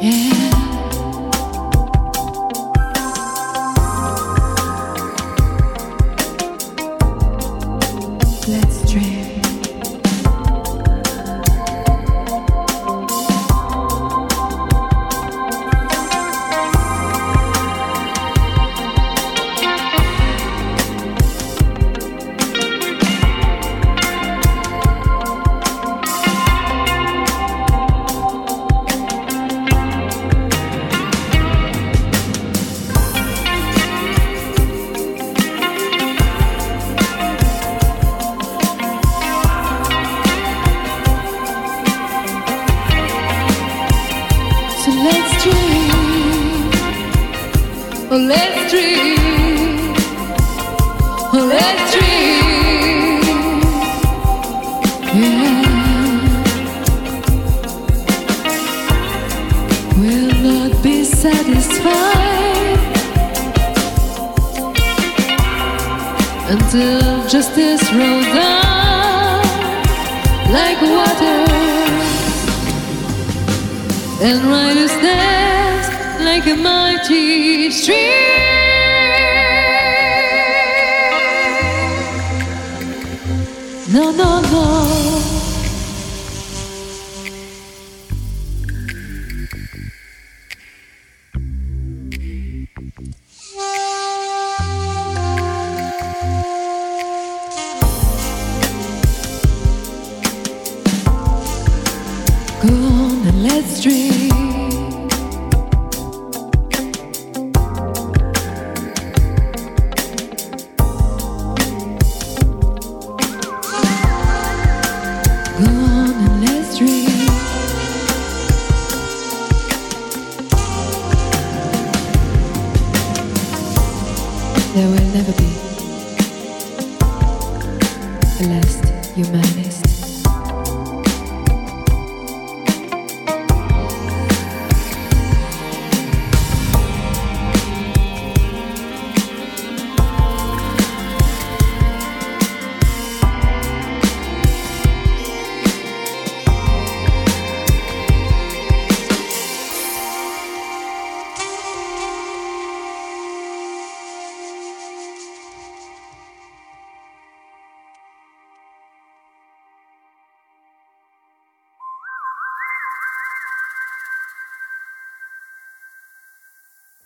Yeah. There will never be the last human.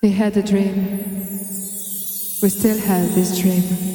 We had a dream. We still have this dream.